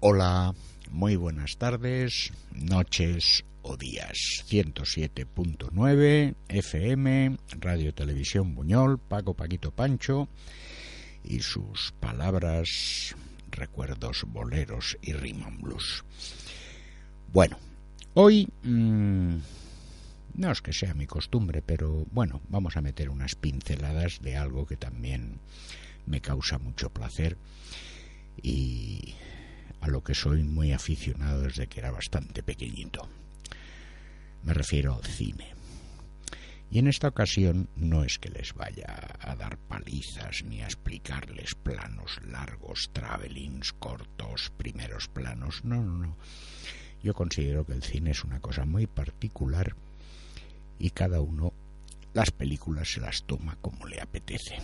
Hola, muy buenas tardes, noches o días. 107.9 FM, Radio Televisión Buñol, Paco Paquito Pancho y sus palabras, recuerdos, boleros y rhythm blues. Bueno, hoy mmm, no es que sea mi costumbre, pero bueno, vamos a meter unas pinceladas de algo que también me causa mucho placer y a lo que soy muy aficionado desde que era bastante pequeñito. Me refiero al cine. Y en esta ocasión no es que les vaya a dar palizas ni a explicarles planos largos, travelings cortos, primeros planos. No, no, no. Yo considero que el cine es una cosa muy particular y cada uno las películas se las toma como le apetece.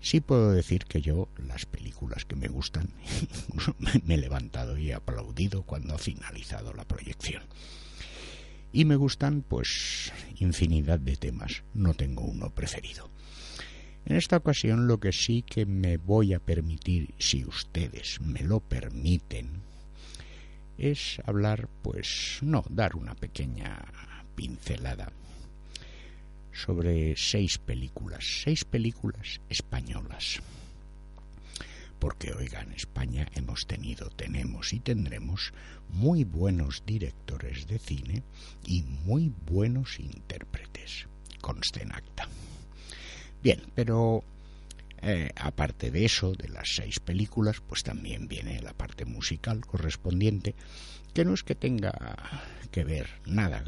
Sí puedo decir que yo las películas que me gustan me he levantado y he aplaudido cuando ha finalizado la proyección. Y me gustan pues infinidad de temas, no tengo uno preferido. En esta ocasión lo que sí que me voy a permitir, si ustedes me lo permiten, es hablar, pues no, dar una pequeña pincelada sobre seis películas, seis películas españolas. Porque, oiga, en España hemos tenido, tenemos y tendremos muy buenos directores de cine y muy buenos intérpretes. Conste en acta. Bien, pero eh, aparte de eso, de las seis películas, pues también viene la parte musical correspondiente, que no es que tenga que ver nada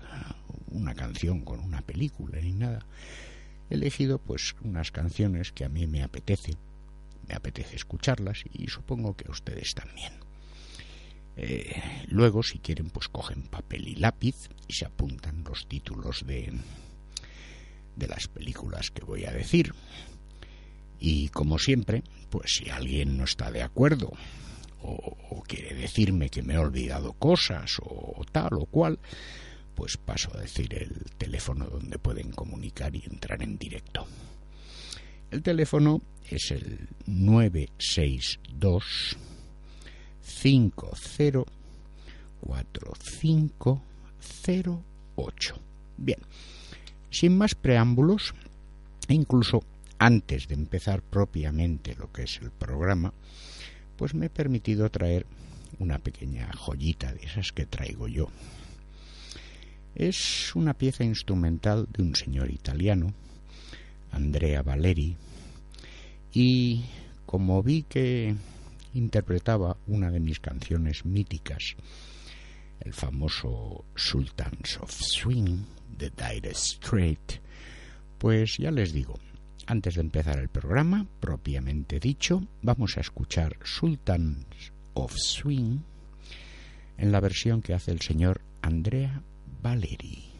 una canción con una película ni nada. He elegido pues unas canciones que a mí me apetece, me apetece escucharlas y supongo que a ustedes también. Eh, luego, si quieren, pues cogen papel y lápiz y se apuntan los títulos de, de las películas que voy a decir. Y como siempre, pues si alguien no está de acuerdo o, o quiere decirme que me he olvidado cosas o tal o cual, pues paso a decir el teléfono donde pueden comunicar y entrar en directo. El teléfono es el 962 504508. Bien, sin más preámbulos, e incluso antes de empezar propiamente lo que es el programa, pues me he permitido traer una pequeña joyita de esas que traigo yo. Es una pieza instrumental de un señor italiano, Andrea Valeri, y como vi que interpretaba una de mis canciones míticas, el famoso Sultans of Swing de Dire Straits, pues ya les digo, antes de empezar el programa, propiamente dicho, vamos a escuchar Sultans of Swing en la versión que hace el señor Andrea Valeri.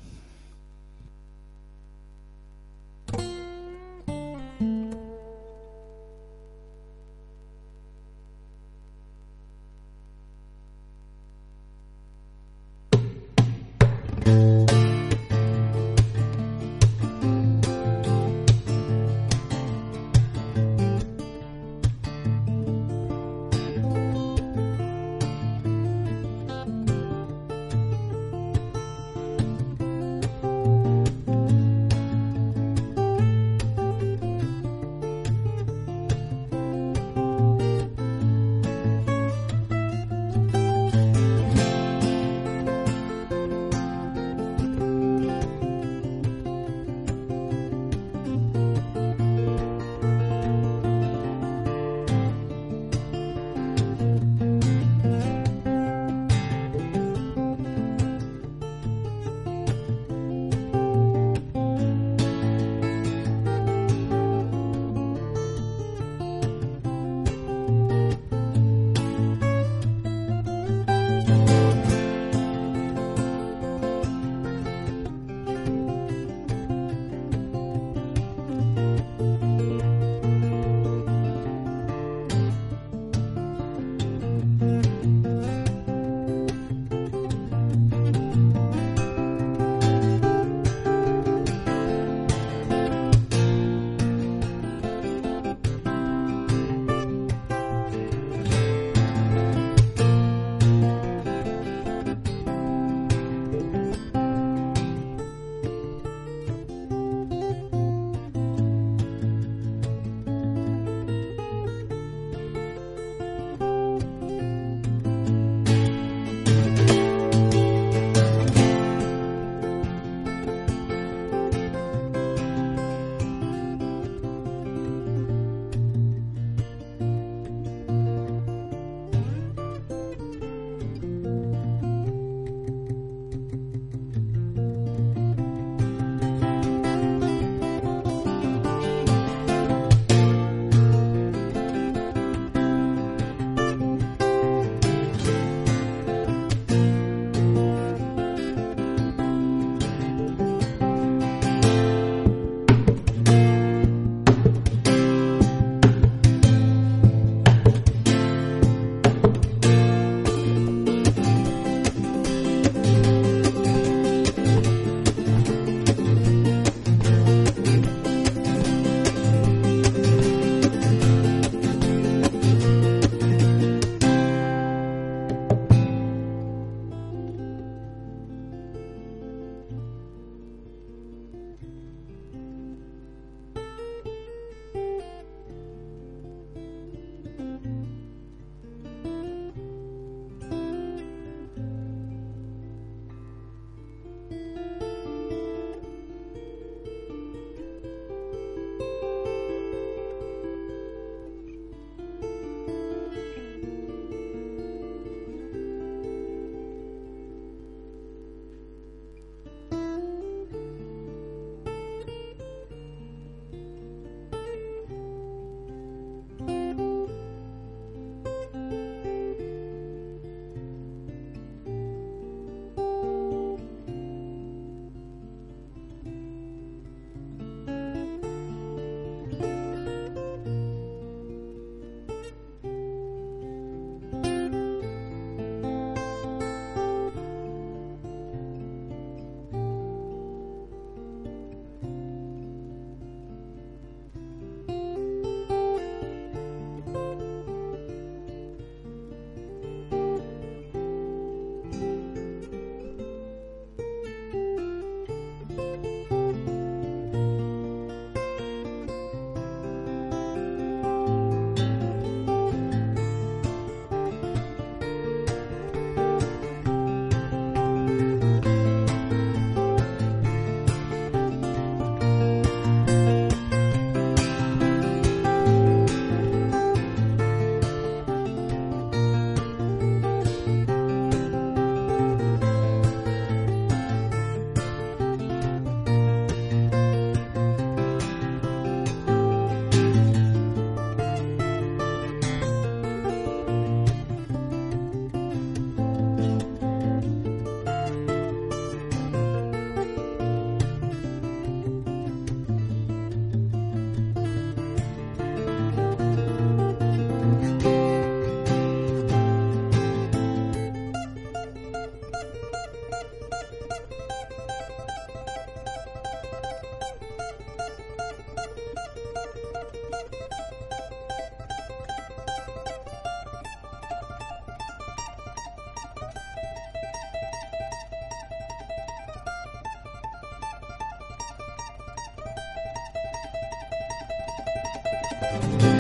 Bye.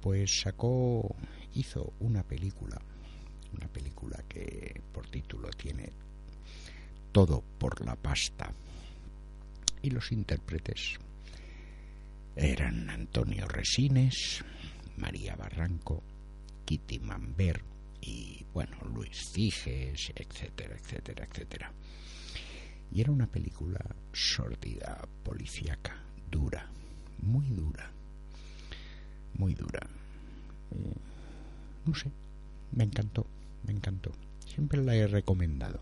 Pues sacó, hizo una película, una película que por título tiene Todo por la pasta, y los intérpretes eran Antonio Resines, María Barranco, Kitty Mamber y, bueno, Luis Figes, etcétera, etcétera, etcétera. Y era una película sordida, policíaca, dura, muy dura, muy dura. Eh, no sé, me encantó, me encantó. Siempre la he recomendado.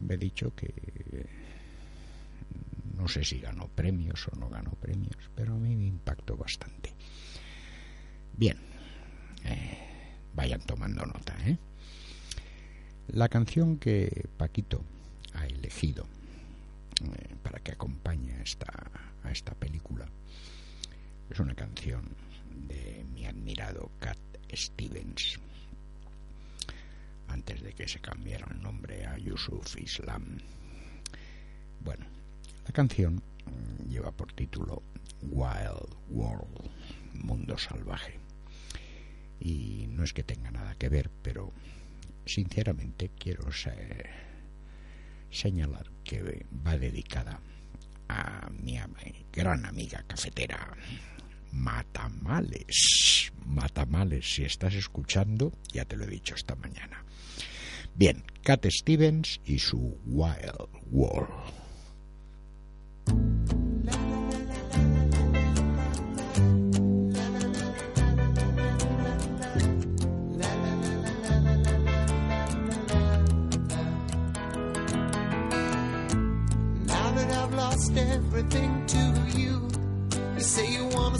Me he dicho que no sé si ganó premios o no ganó premios, pero a mí me impactó bastante. Bien, eh, vayan tomando nota. ¿eh? La canción que Paquito ha elegido eh, para que acompañe a esta, a esta película es una canción de mi admirado Cat Stevens antes de que se cambiara el nombre a Yusuf Islam. Bueno, la canción mm, lleva por título Wild World, Mundo Salvaje y no es que tenga nada que ver, pero sinceramente quiero señalar que va dedicada a mi gran amiga cafetera Matamales. Matamales, si estás escuchando, ya te lo he dicho esta mañana. Bien, Cat Stevens y su Wild World.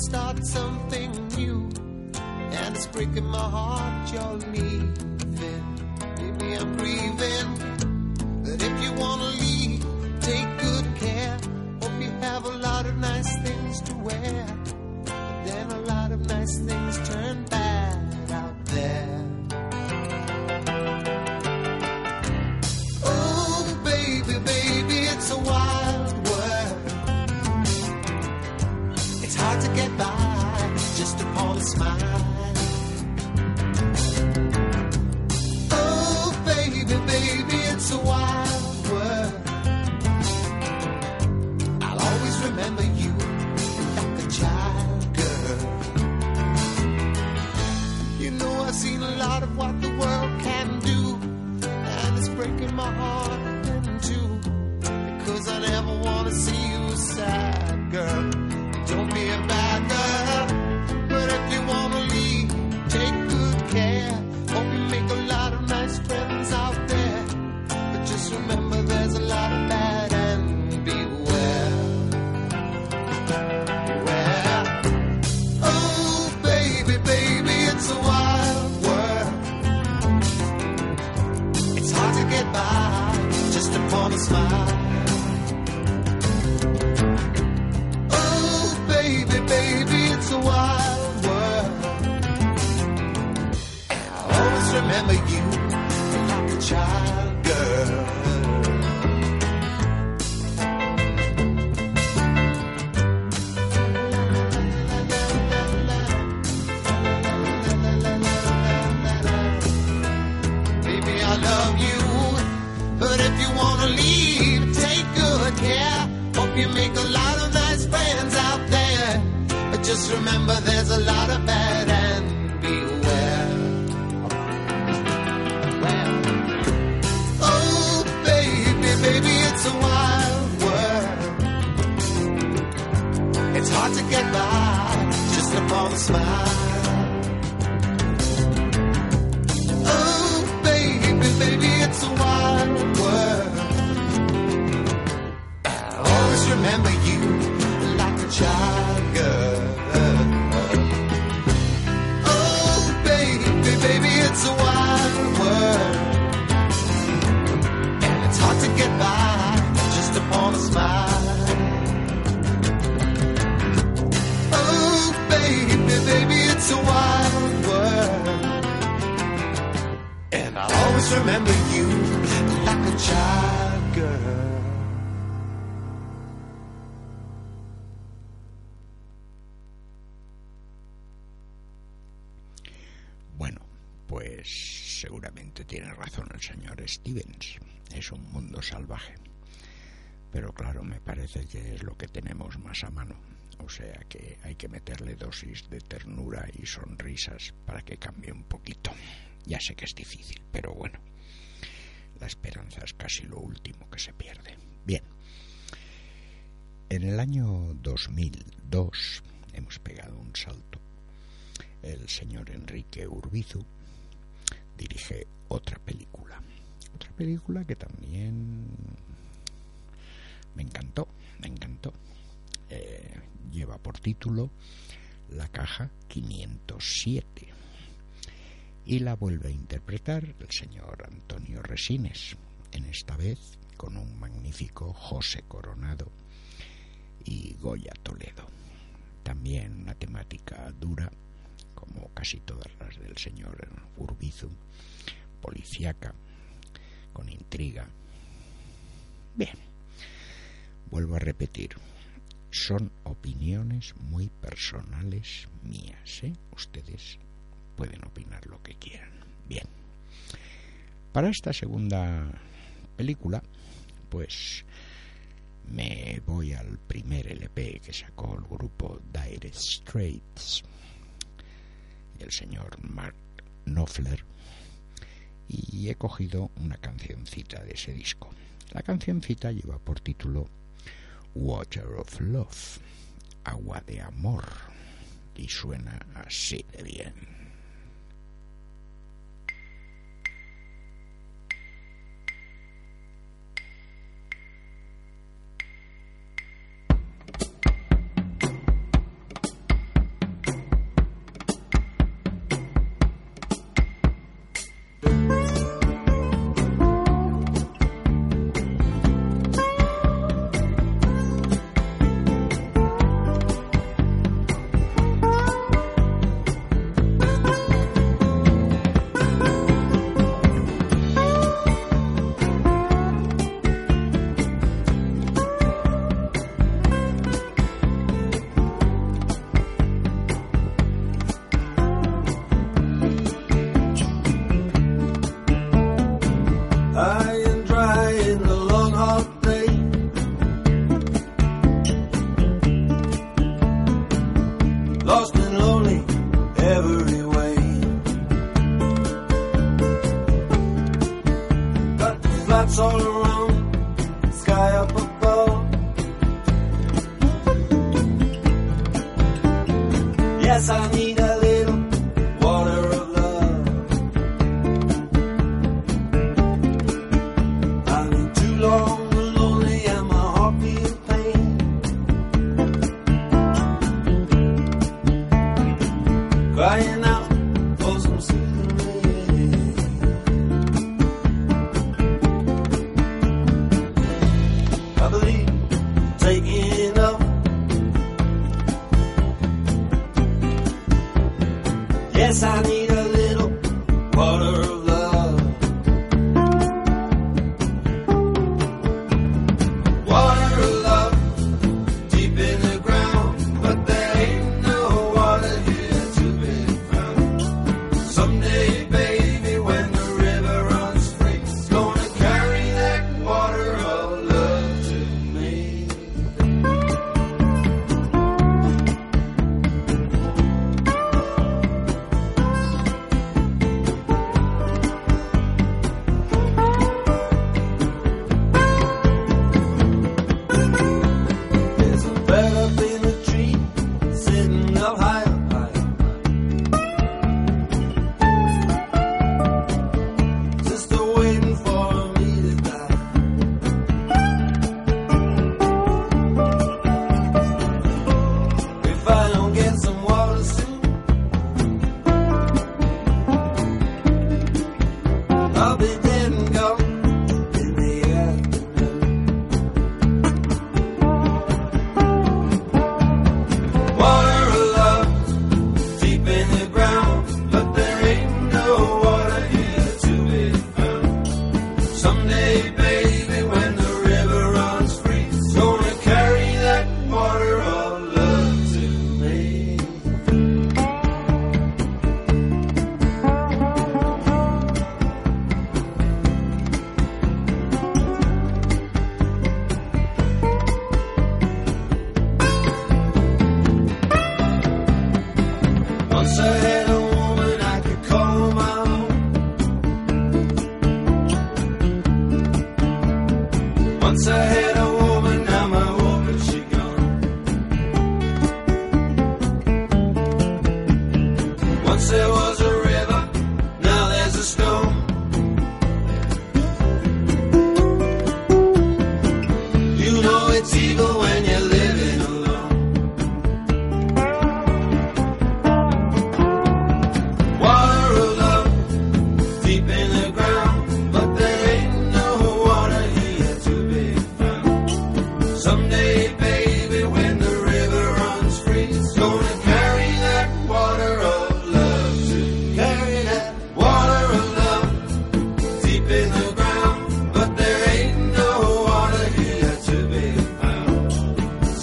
Start something new, and it's breaking my heart you're leaving. Maybe I'm grieving, but if you wanna leave, So why? Love you, but if you wanna leave, take good care. Hope you make a lot of nice friends out there. But just remember, there's a lot of bad and beware. Well, oh, baby, baby, it's a wild world. It's hard to get by just upon a smile. It's a wild world. I always remember you like a child girl. Oh, baby, baby, it's a wild world. And it's hard to get by just upon a smile. Oh, baby, baby, it's a wild Bueno, pues seguramente tiene razón el señor Stevens. Es un mundo salvaje. Pero claro, me parece que es lo que tenemos más a mano. O sea que hay que meterle dosis de ternura y sonrisas para que cambie un poquito. Ya sé que es difícil, pero bueno, la esperanza es casi lo último que se pierde. Bien, en el año 2002 hemos pegado un salto. El señor Enrique Urbizu dirige otra película. Otra película que también me encantó, me encantó. Eh, lleva por título La caja 507 y la vuelve a interpretar el señor Antonio Resines, en esta vez con un magnífico José Coronado y Goya Toledo. También una temática dura, como casi todas las del señor Urbizu, policíaca, con intriga. Bien, vuelvo a repetir, son opiniones muy personales mías, ¿eh? Ustedes pueden opinar lo que quieran. Bien. Para esta segunda película, pues me voy al primer LP que sacó el grupo Dire Straits el señor Mark Knopfler y he cogido una cancioncita de ese disco. La cancioncita lleva por título Water of Love, agua de amor, y suena así de bien.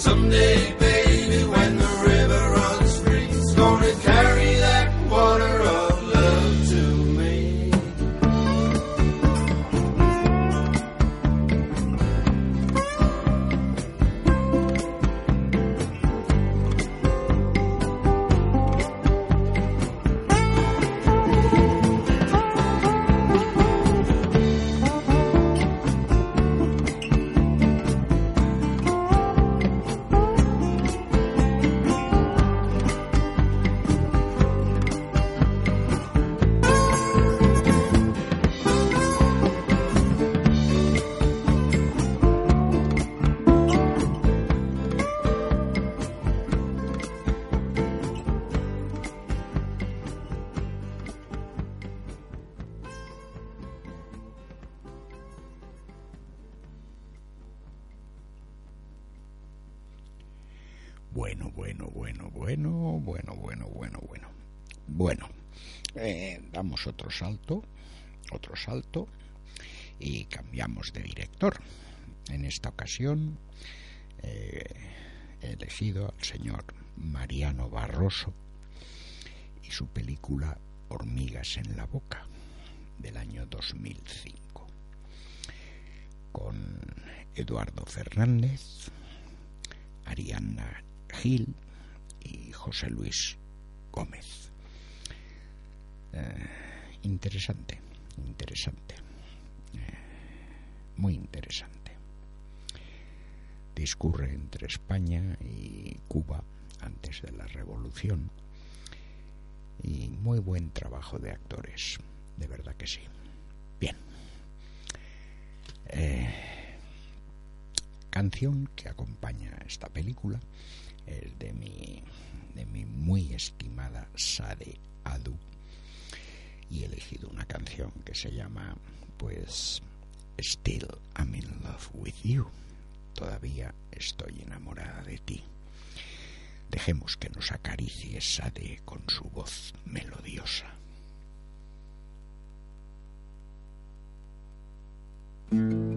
Someday, otro salto, otro salto y cambiamos de director. En esta ocasión eh, he elegido al señor Mariano Barroso y su película Hormigas en la Boca del año 2005 con Eduardo Fernández, Arianna Gil y José Luis Gómez. Eh, interesante, interesante, eh, muy interesante. Discurre entre España y Cuba antes de la revolución y muy buen trabajo de actores, de verdad que sí. Bien. Eh, canción que acompaña esta película es de mi, de mi muy estimada Sade Adu y he elegido una canción que se llama pues Still I'm in love with you. Todavía estoy enamorada de ti. Dejemos que nos acaricie Sade con su voz melodiosa. I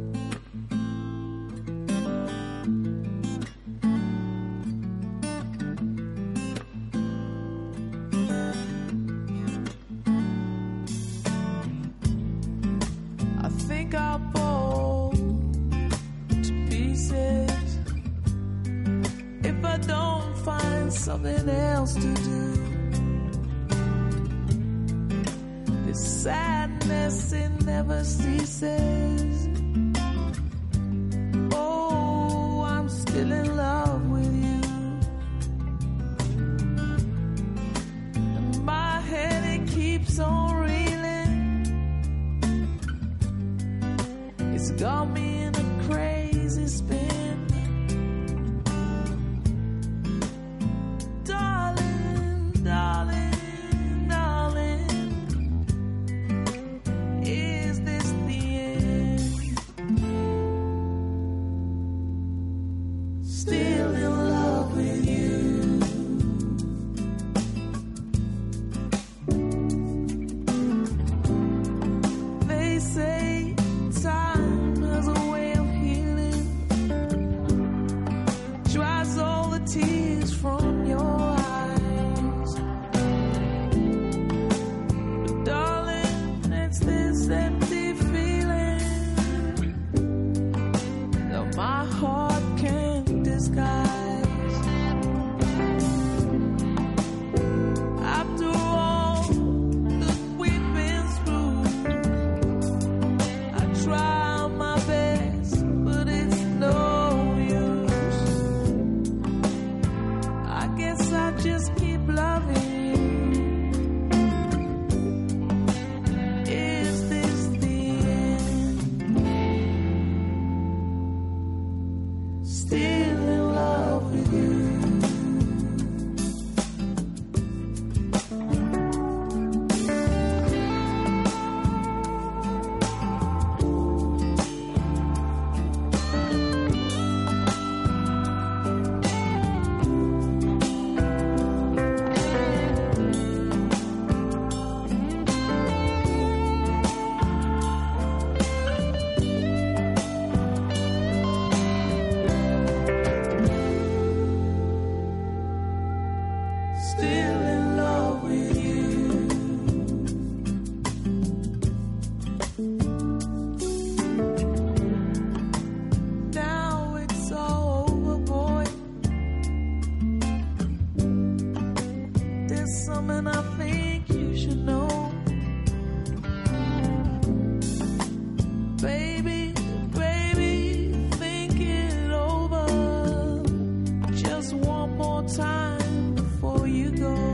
you go.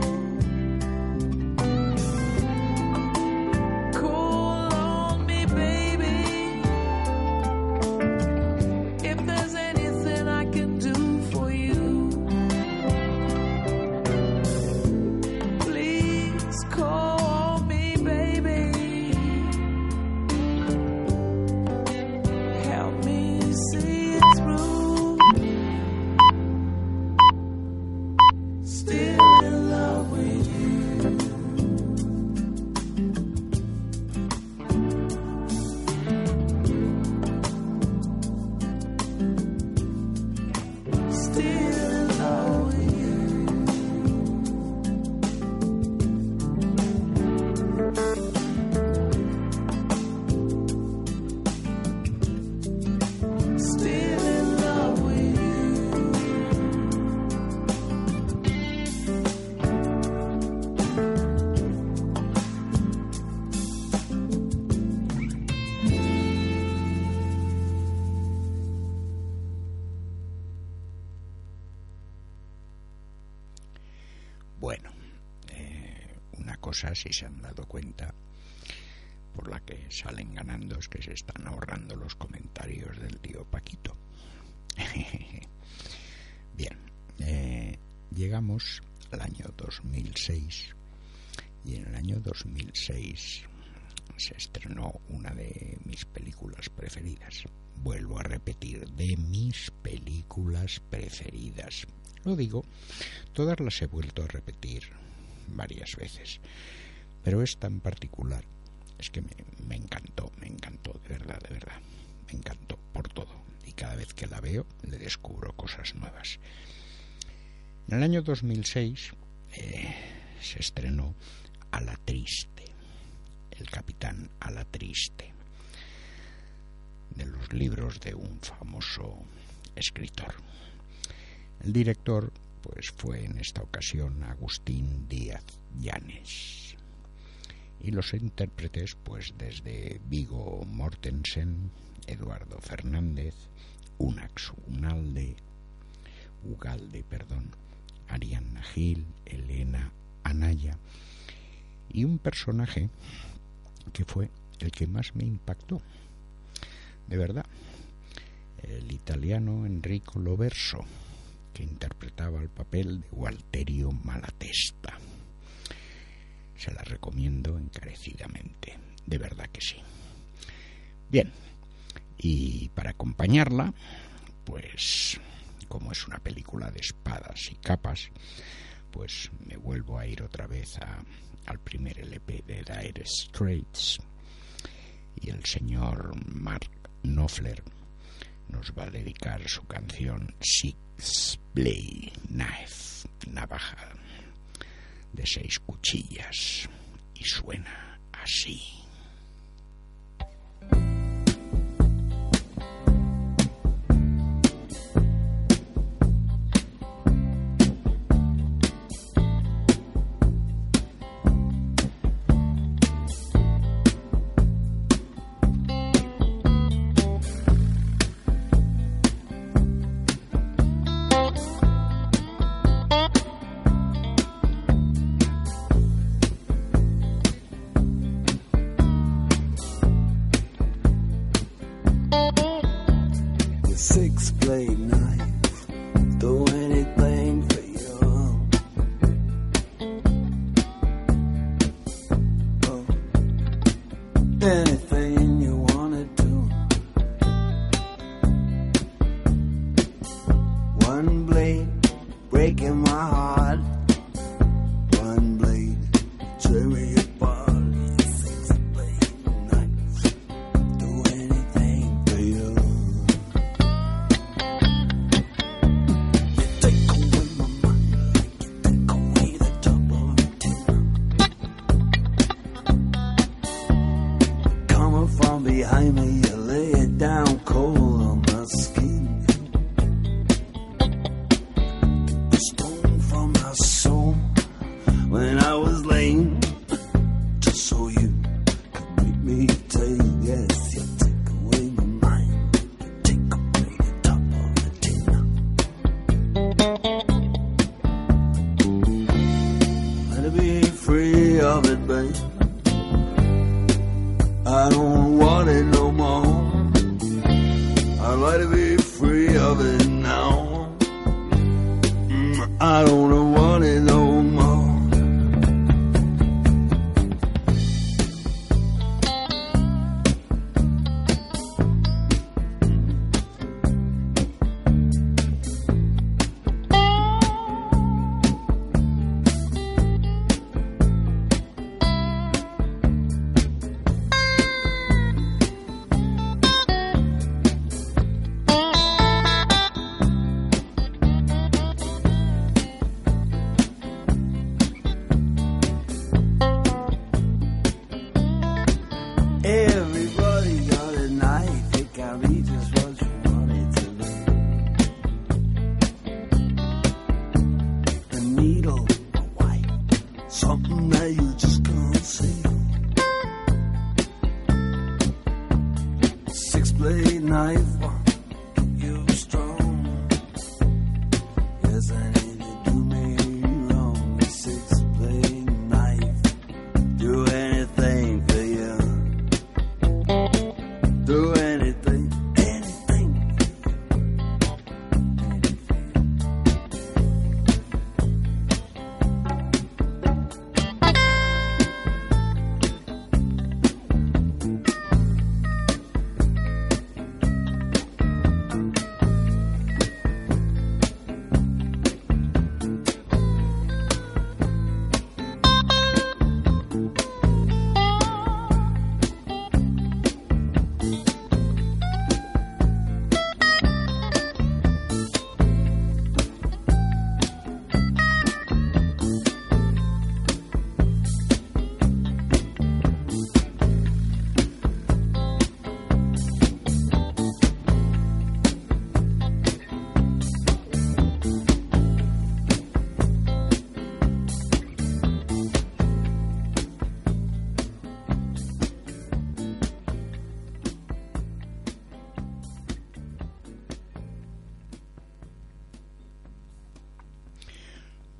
Salen ganando es que se están ahorrando los comentarios del tío Paquito. Bien, eh, llegamos al año 2006 y en el año 2006 se estrenó una de mis películas preferidas. Vuelvo a repetir, de mis películas preferidas. Lo digo, todas las he vuelto a repetir varias veces, pero esta en particular es que me, encantó, me encantó, de verdad, de verdad, me encantó por todo. Y cada vez que la veo le descubro cosas nuevas. En el año 2006 eh, se estrenó A la Triste, el capitán A la Triste, de los libros de un famoso escritor. El director pues fue en esta ocasión Agustín Díaz Llanes y los intérpretes pues desde Vigo Mortensen, Eduardo Fernández, Unax Unalde, Ugalde, perdón, Arianna Gil, Elena Anaya y un personaje que fue el que más me impactó, de verdad, el italiano Enrico Loverso, que interpretaba el papel de Walterio Malatesta. Se la recomiendo encarecidamente, de verdad que sí. Bien, y para acompañarla, pues como es una película de espadas y capas, pues me vuelvo a ir otra vez a, al primer LP de Dire Straits y el señor Mark Knopfler nos va a dedicar su canción Six Blade Knife, navaja de seis cuchillas, y suena así.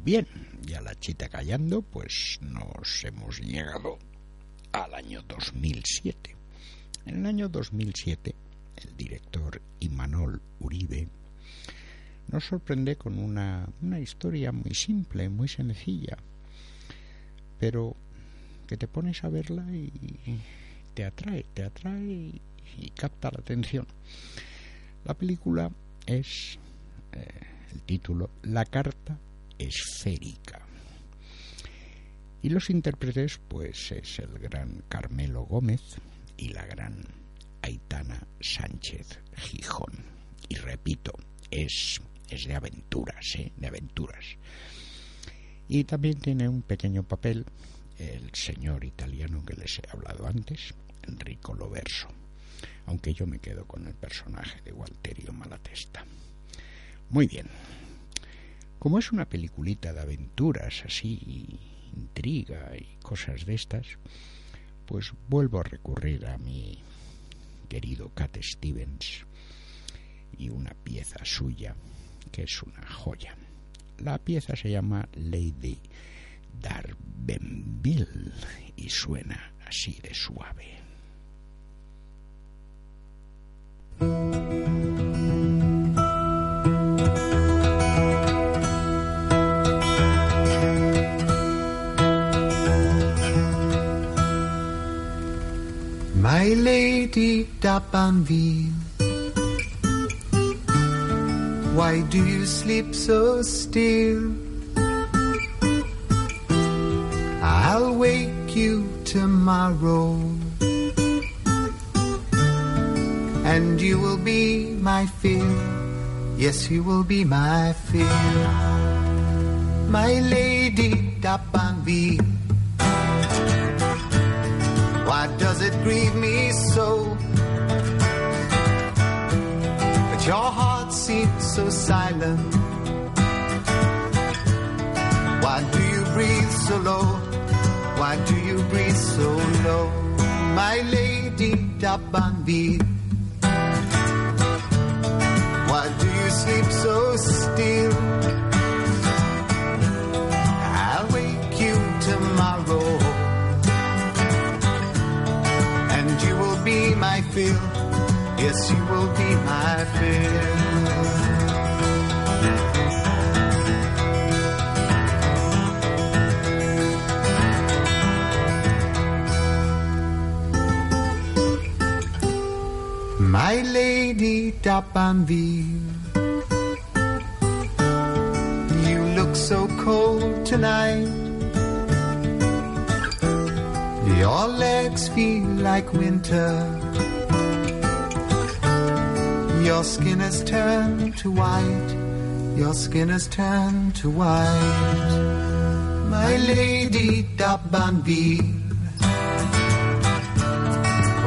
Bien, ya la chita callando, pues nos hemos llegado al año 2007. En el año 2007, el director Imanol Uribe nos sorprende con una, una historia muy simple, muy sencilla, pero que te pones a verla y te atrae, te atrae y, capta la atención. La película es eh, el título La carta esférica. Y los intérpretes, pues es el gran Carmelo Gómez y la gran Aitana Sánchez Gijón. Y repito, es, es de aventuras, ¿eh? de aventuras. Y también tiene un pequeño papel el señor italiano que les he hablado antes, Enrico Loverso, aunque yo me quedo con el personaje de Walterio Malatesta. Muy bien. Como es una peliculita de aventuras así, intriga y cosas de estas, pues vuelvo a recurrir a mi querido Cat Stevens y una pieza suya que es una joya. La pieza se llama Lady Darbenville y suena así de suave. My lady Dapanville, why do you sleep so still? I'll wake you tomorrow, and you will be my fear. Yes, you will be my fear. My lady Dapanville. Why does grieve me so? But your heart seems so silent. Why do you breathe so low? Why do you breathe so low? My lady Dabanbi. Why do you sleep so still? Fill. Yes, you will be my fill. My lady Dapanville, you look so cold tonight. Your legs feel like winter. Your skin has turned to white. Your skin has turned to white. My lady Dabanbi.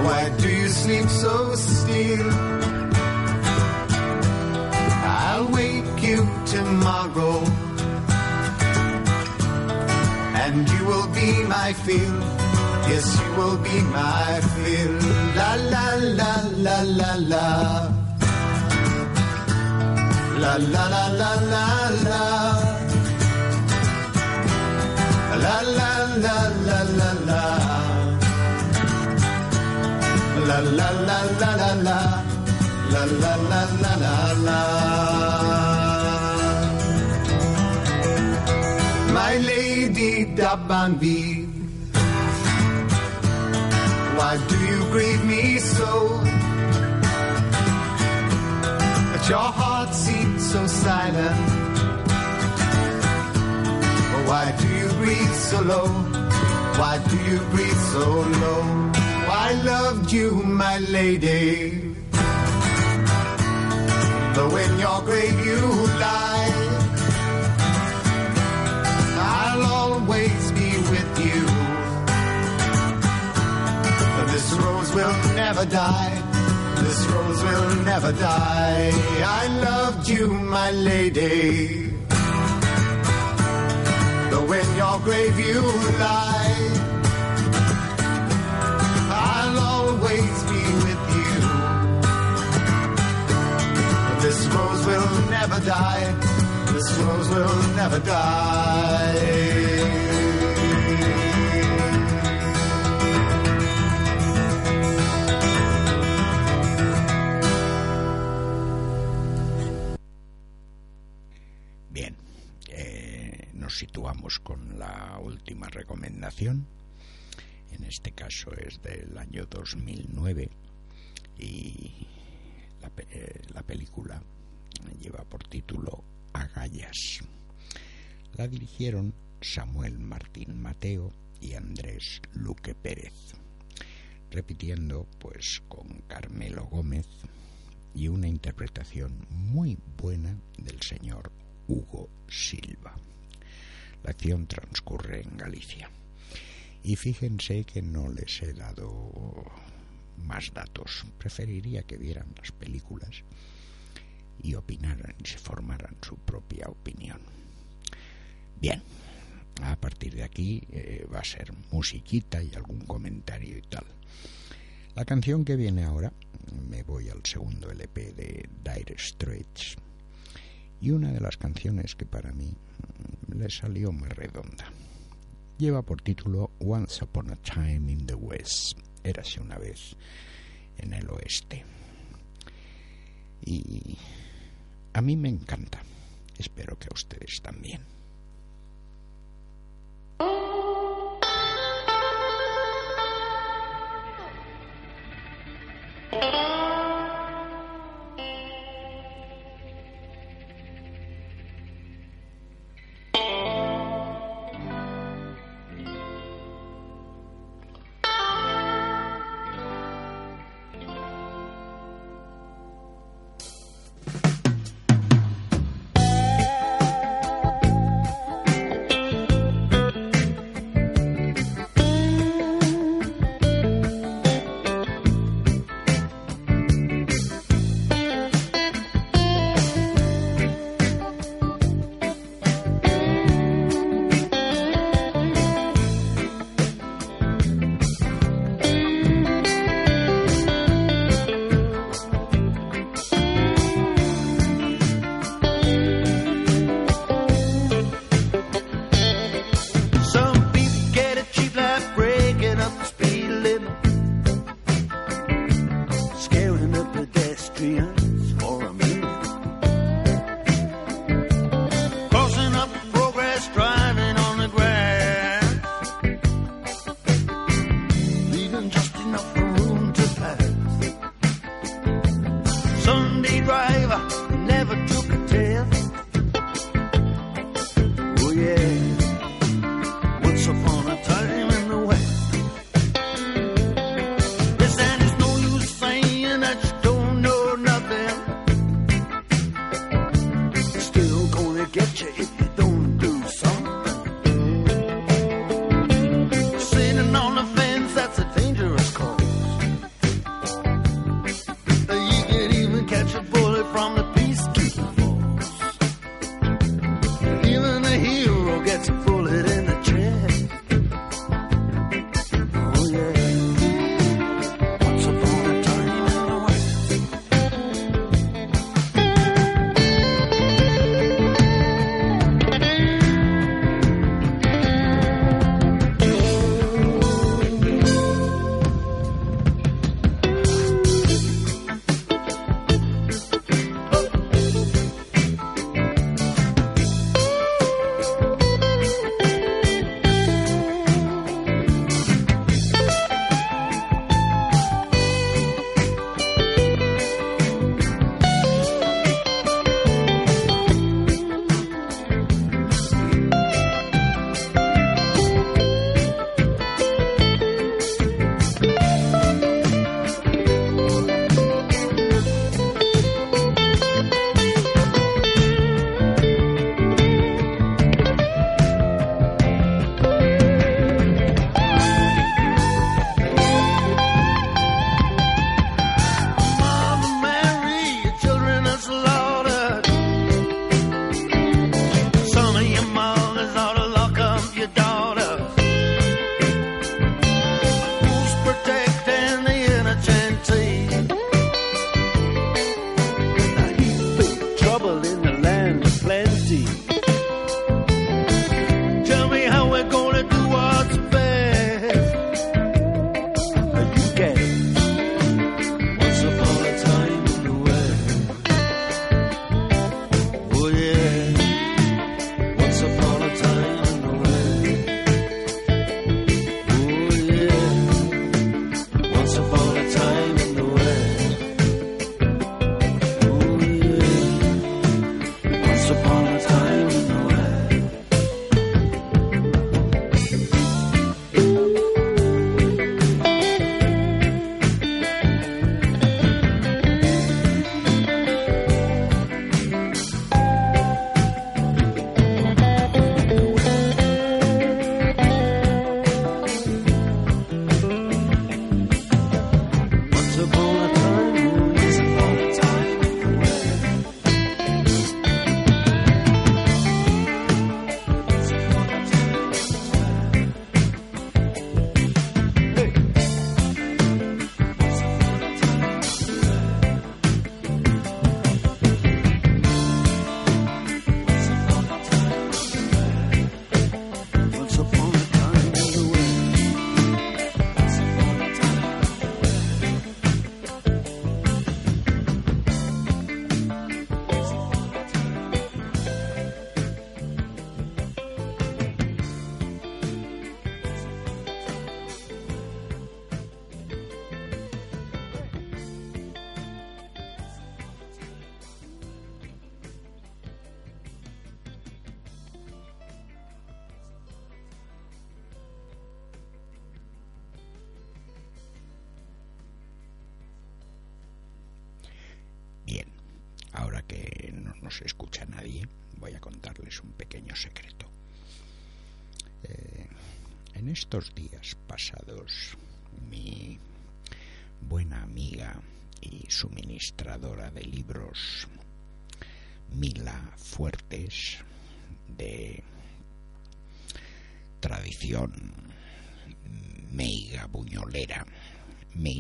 Why do you sleep so still? I'll wake you tomorrow. And you will be my fill. Yes, you will be my fill. La la la la la la. La la la la la la. La la la la la la. La la la la la la. La la la la la la. My lady Dabanbi. Why do you grieve me so? But your heart seems silent. Why do you breathe so low? Why do you breathe so low? I loved you, my lady. Though in your grave you lie, I'll always be with you. This rose will never die. This rose will never die. I loved you, my lady. Though in your grave you lie, I'll always be with you. This rose will never die. This rose will never die. Situamos con la última recomendación. En este caso es del año 2009 y la, eh, la película lleva por título Agallas. La dirigieron Samuel Martín Mateo y Andrés Luque Pérez, repitiendo pues con Carmelo Gómez y una interpretación muy buena del señor Hugo Silva. La acción transcurre en Galicia. Y fíjense que no les he dado más datos. Preferiría que vieran las películas y opinaran y se formaran su propia opinión. Bien, a partir de aquí eh, va a ser musiquita y algún comentario y tal. La canción que viene ahora, me voy al segundo LP de Dire Straits, y una de las canciones que para mí mm, le salió más redonda. Lleva por título Once Upon a Time in the West, érase una vez en el oeste. Y a mí me encanta, espero que a ustedes también.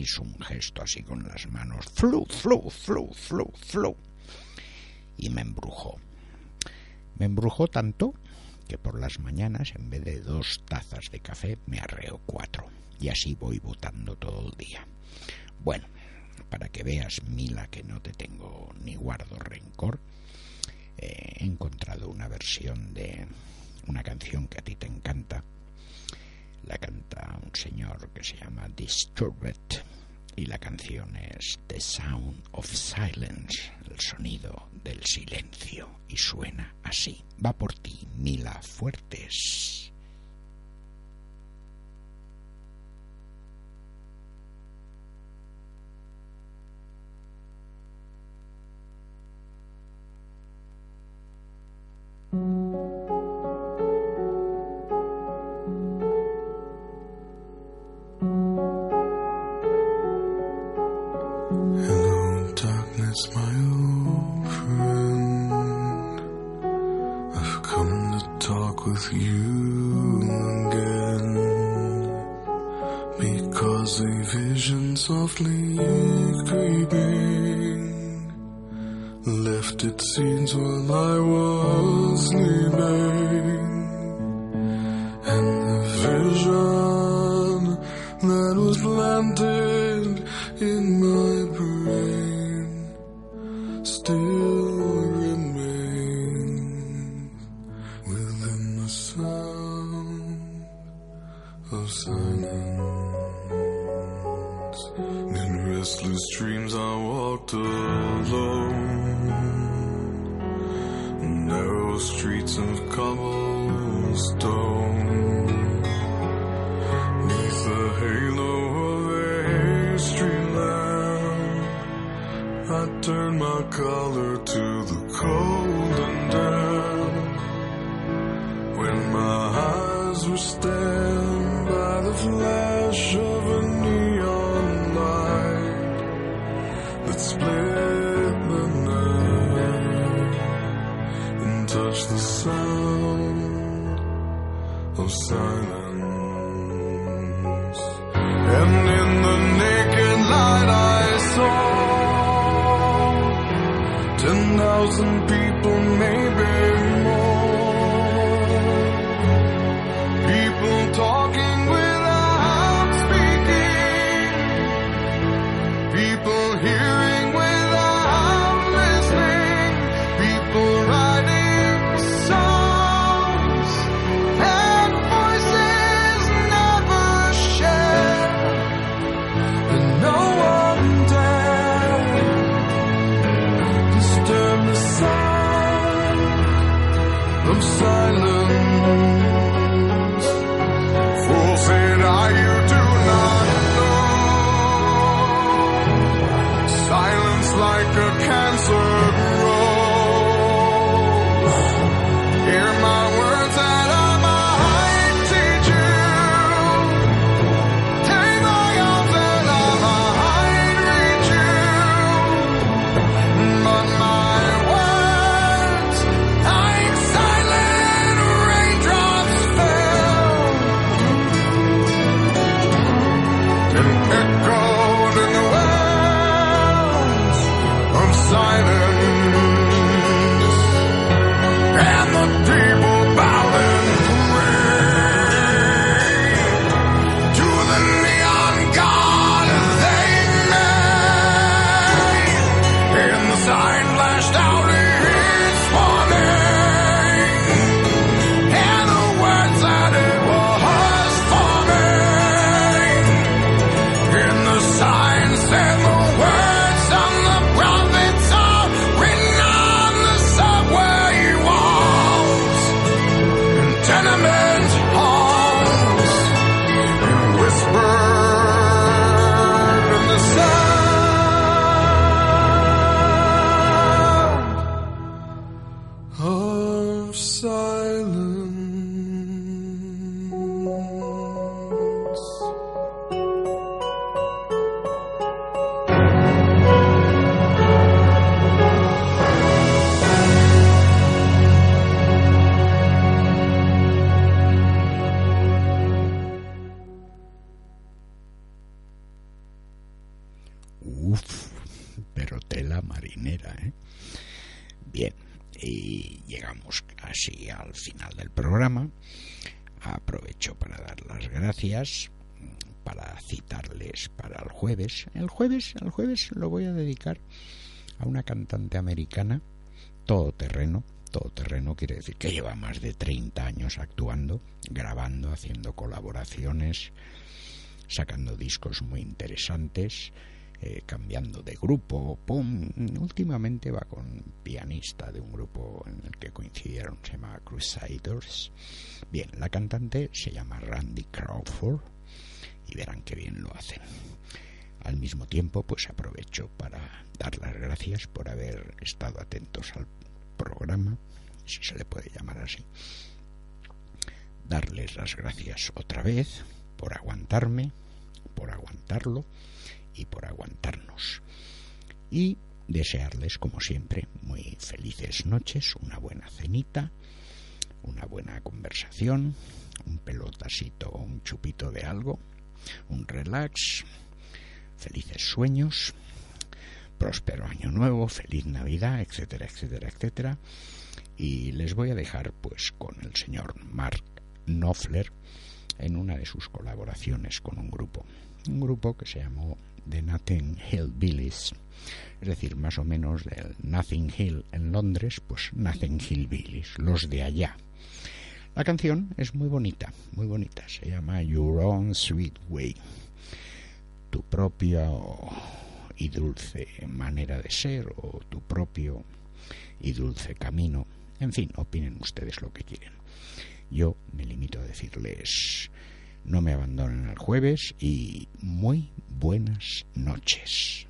Hizo un gesto así con las manos, flu, flu, flu, flu, flu, y me embrujó. Me embrujó tanto que por las mañanas, en vez de dos tazas de café, me arreo cuatro, y así voy votando todo el día. Bueno, para que veas, Mila, que no te tengo ni guardo rencor, eh, he encontrado una versión de una canción que a ti te encanta, la canta un señor que se llama Disturbed y la canción es The Sound of Silence, el sonido del silencio y suena así. Va por ti, Mila Fuertes. Split the night and touch the sound of silence. And in the naked light I saw ten thousand people, programa. Aprovecho para dar las gracias, para citarles para el jueves. El jueves, el jueves lo voy a dedicar a una cantante americana, todoterreno. Todoterreno quiere decir que lleva más de 30 años actuando, grabando, haciendo colaboraciones, sacando discos muy interesantes, eh, cambiando de grupo. Pum. Últimamente va con pianista de un grupo en el que coincidieron, se llama Crusaders. Bien, la cantante se llama Randy Crawford y verán qué bien lo hacen. Al mismo tiempo, pues aprovecho para dar las gracias por haber estado atentos al programa, si se le puede llamar así. Darles las gracias otra vez por aguantarme, por aguantarlo y por aguantarnos. Y desearles, como siempre, muy felices noches, una buena cenita, una buena conversación, un pelotasito o un chupito de algo, un relax, felices sueños, próspero año nuevo, feliz Navidad, etcétera, etcétera, etcétera. Y les voy a dejar pues con el señor Mark Knopfler en una de sus colaboraciones con un grupo, un grupo que se llamó The Nothing Hill Billies, es decir, más o menos del Nothing Hill en Londres, pues Nothing Hill Billies, los de allá. La canción es muy bonita, muy bonita, se llama Your Own Sweet Way, tu propia y dulce manera de ser o tu propio y dulce camino. En fin, opinen ustedes lo que quieren. Yo me limito a decirles no me abandonen el jueves y muy buenas noches.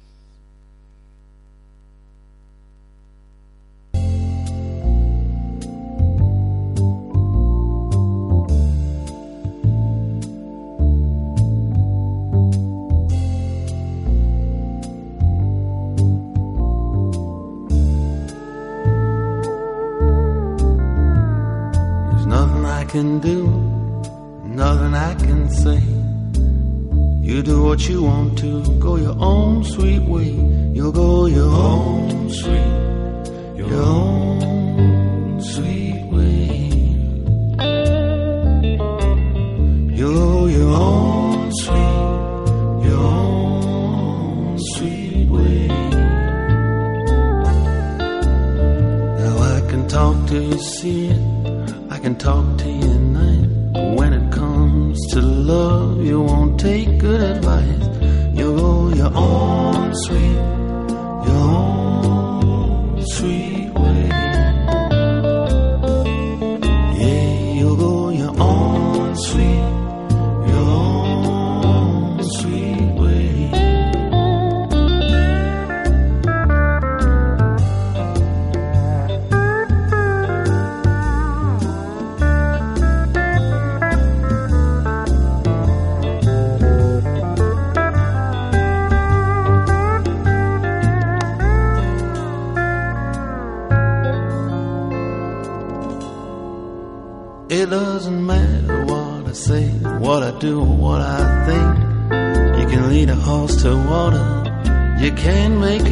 Can do, nothing I can say. You do what you want to, go your own sweet way. You'll go your own sweet, your own sweet way. You'll go your own sweet, your own sweet way. Now I can talk to you, see it. I can talk to you at night. To love, you won't take good advice. You'll go your own sweet, your own a horse to water. You can make